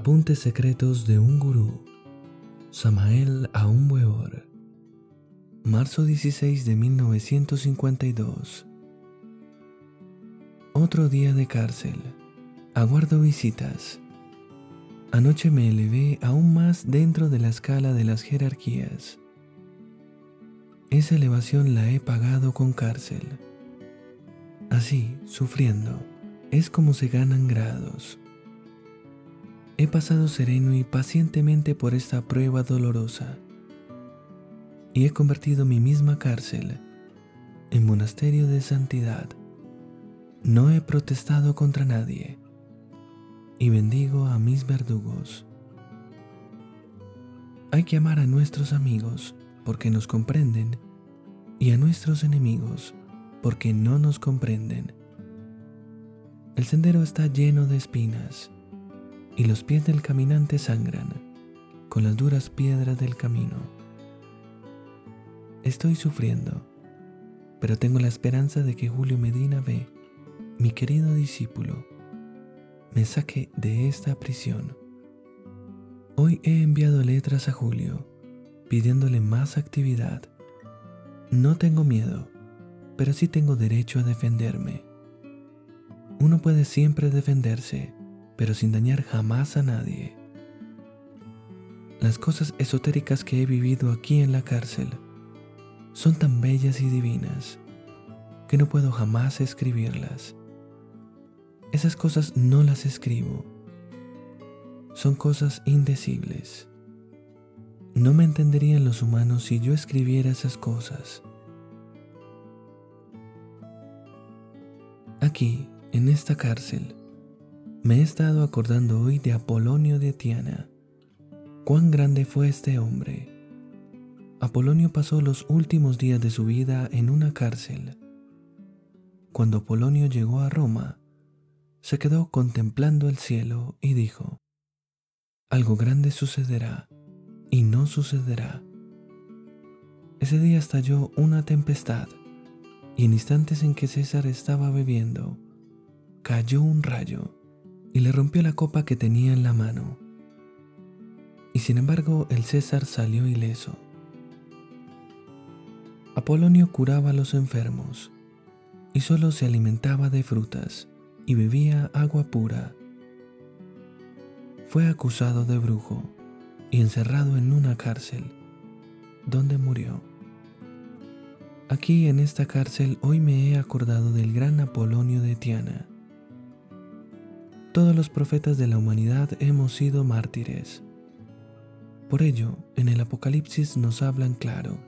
Apuntes secretos de un gurú. Samael Aun Weor. Marzo 16 de 1952. Otro día de cárcel. Aguardo visitas. Anoche me elevé aún más dentro de la escala de las jerarquías. Esa elevación la he pagado con cárcel. Así, sufriendo, es como se ganan grados. He pasado sereno y pacientemente por esta prueba dolorosa y he convertido mi misma cárcel en monasterio de santidad. No he protestado contra nadie y bendigo a mis verdugos. Hay que amar a nuestros amigos porque nos comprenden y a nuestros enemigos porque no nos comprenden. El sendero está lleno de espinas y los pies del caminante sangran con las duras piedras del camino. Estoy sufriendo, pero tengo la esperanza de que Julio Medina ve, mi querido discípulo, me saque de esta prisión. Hoy he enviado letras a Julio pidiéndole más actividad. No tengo miedo, pero sí tengo derecho a defenderme. Uno puede siempre defenderse pero sin dañar jamás a nadie. Las cosas esotéricas que he vivido aquí en la cárcel son tan bellas y divinas que no puedo jamás escribirlas. Esas cosas no las escribo. Son cosas indecibles. No me entenderían los humanos si yo escribiera esas cosas. Aquí, en esta cárcel, me he estado acordando hoy de Apolonio de Tiana. Cuán grande fue este hombre. Apolonio pasó los últimos días de su vida en una cárcel. Cuando Apolonio llegó a Roma, se quedó contemplando el cielo y dijo, algo grande sucederá y no sucederá. Ese día estalló una tempestad y en instantes en que César estaba bebiendo, cayó un rayo y le rompió la copa que tenía en la mano. Y sin embargo el César salió ileso. Apolonio curaba a los enfermos y solo se alimentaba de frutas y bebía agua pura. Fue acusado de brujo y encerrado en una cárcel, donde murió. Aquí en esta cárcel hoy me he acordado del gran Apolonio de Tiana todos los profetas de la humanidad hemos sido mártires. Por ello, en el Apocalipsis nos hablan claro,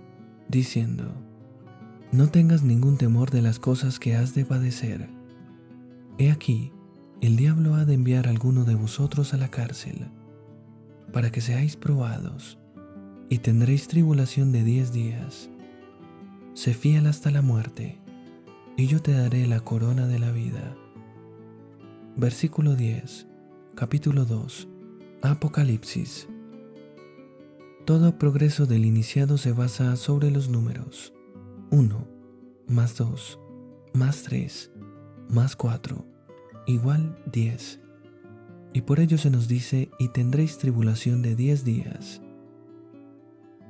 diciendo, no tengas ningún temor de las cosas que has de padecer. He aquí, el diablo ha de enviar a alguno de vosotros a la cárcel, para que seáis probados, y tendréis tribulación de diez días. Sé fiel hasta la muerte, y yo te daré la corona de la vida. Versículo 10, capítulo 2, Apocalipsis. Todo progreso del iniciado se basa sobre los números 1, más 2, más 3, más 4, igual 10. Y por ello se nos dice, y tendréis tribulación de 10 días.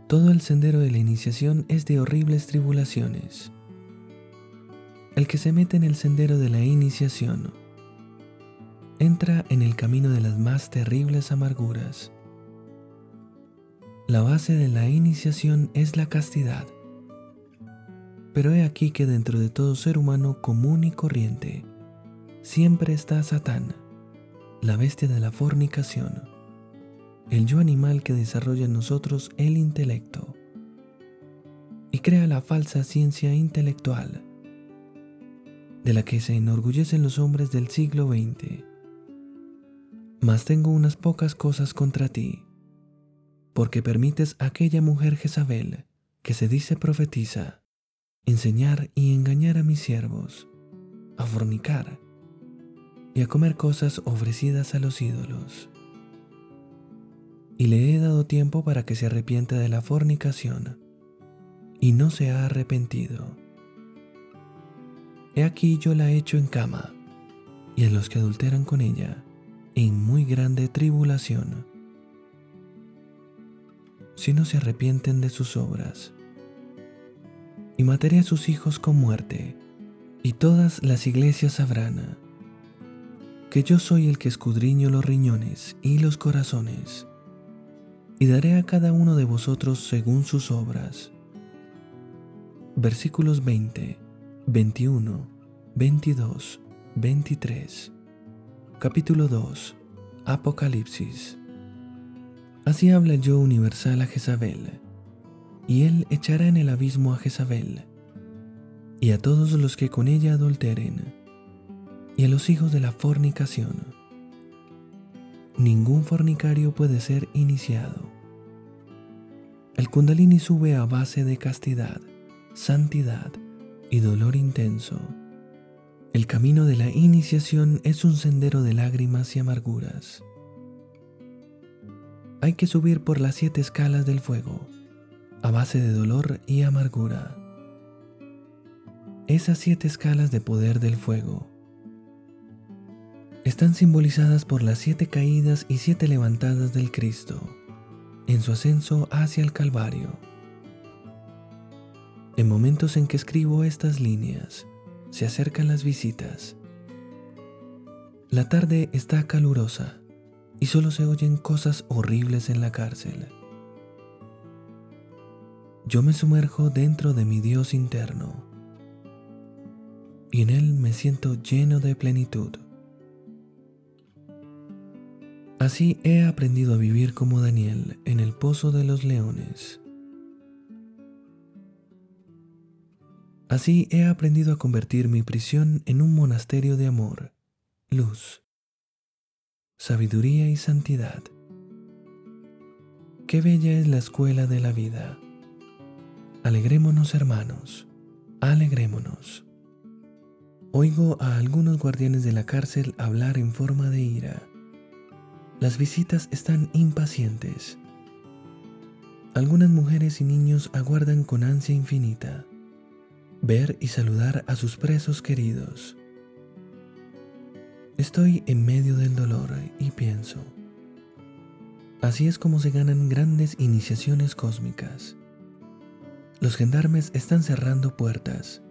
Todo el sendero de la iniciación es de horribles tribulaciones. El que se mete en el sendero de la iniciación entra en el camino de las más terribles amarguras. La base de la iniciación es la castidad. Pero he aquí que dentro de todo ser humano común y corriente, siempre está Satán, la bestia de la fornicación, el yo animal que desarrolla en nosotros el intelecto y crea la falsa ciencia intelectual, de la que se enorgullecen los hombres del siglo XX mas tengo unas pocas cosas contra ti, porque permites a aquella mujer Jezabel, que se dice profetiza, enseñar y engañar a mis siervos, a fornicar y a comer cosas ofrecidas a los ídolos. Y le he dado tiempo para que se arrepienta de la fornicación, y no se ha arrepentido. He aquí yo la he hecho en cama, y en los que adulteran con ella, en muy grande tribulación, si no se arrepienten de sus obras. Y mataré a sus hijos con muerte, y todas las iglesias sabrán que yo soy el que escudriño los riñones y los corazones, y daré a cada uno de vosotros según sus obras. Versículos 20, 21, 22, 23. Capítulo 2. Apocalipsis. Así habla yo universal a Jezabel, y él echará en el abismo a Jezabel, y a todos los que con ella adulteren, y a los hijos de la fornicación. Ningún fornicario puede ser iniciado. El kundalini sube a base de castidad, santidad y dolor intenso. El camino de la iniciación es un sendero de lágrimas y amarguras. Hay que subir por las siete escalas del fuego, a base de dolor y amargura. Esas siete escalas de poder del fuego están simbolizadas por las siete caídas y siete levantadas del Cristo en su ascenso hacia el Calvario. En momentos en que escribo estas líneas, se acercan las visitas. La tarde está calurosa y solo se oyen cosas horribles en la cárcel. Yo me sumerjo dentro de mi Dios interno y en Él me siento lleno de plenitud. Así he aprendido a vivir como Daniel en el pozo de los leones. Así he aprendido a convertir mi prisión en un monasterio de amor, luz, sabiduría y santidad. Qué bella es la escuela de la vida. Alegrémonos hermanos, alegrémonos. Oigo a algunos guardianes de la cárcel hablar en forma de ira las visitas están impacientes. Algunas mujeres y niños aguardan con ansia infinita ver y saludar a sus presos queridos. Estoy en medio del dolor y pienso, así es como se ganan grandes iniciaciones cósmicas. Los gendarmes están cerrando puertas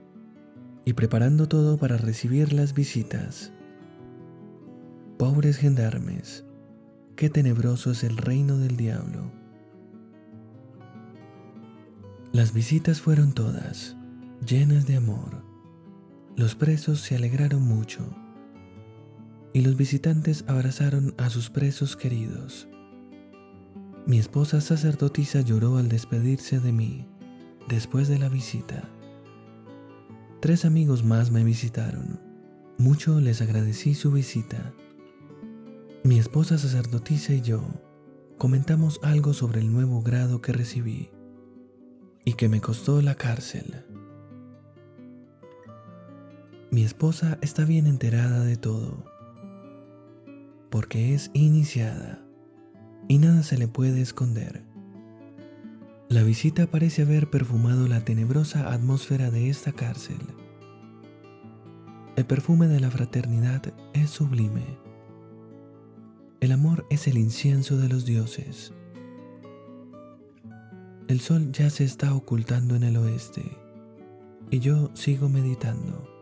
y preparando todo para recibir las visitas. Pobres gendarmes, qué tenebroso es el reino del diablo. Las visitas fueron todas, llenas de amor. Los presos se alegraron mucho y los visitantes abrazaron a sus presos queridos. Mi esposa sacerdotisa lloró al despedirse de mí después de la visita. Tres amigos más me visitaron. Mucho les agradecí su visita mi esposa sacerdotisa y yo comentamos algo sobre el nuevo grado que recibí y que me costó la cárcel. Mi esposa está bien enterada de todo, porque es iniciada y nada se le puede esconder. La visita parece haber perfumado la tenebrosa atmósfera de esta cárcel. El perfume de la fraternidad es sublime el amor es el incienso de los dioses. El sol ya se está ocultando en el oeste y yo sigo meditando.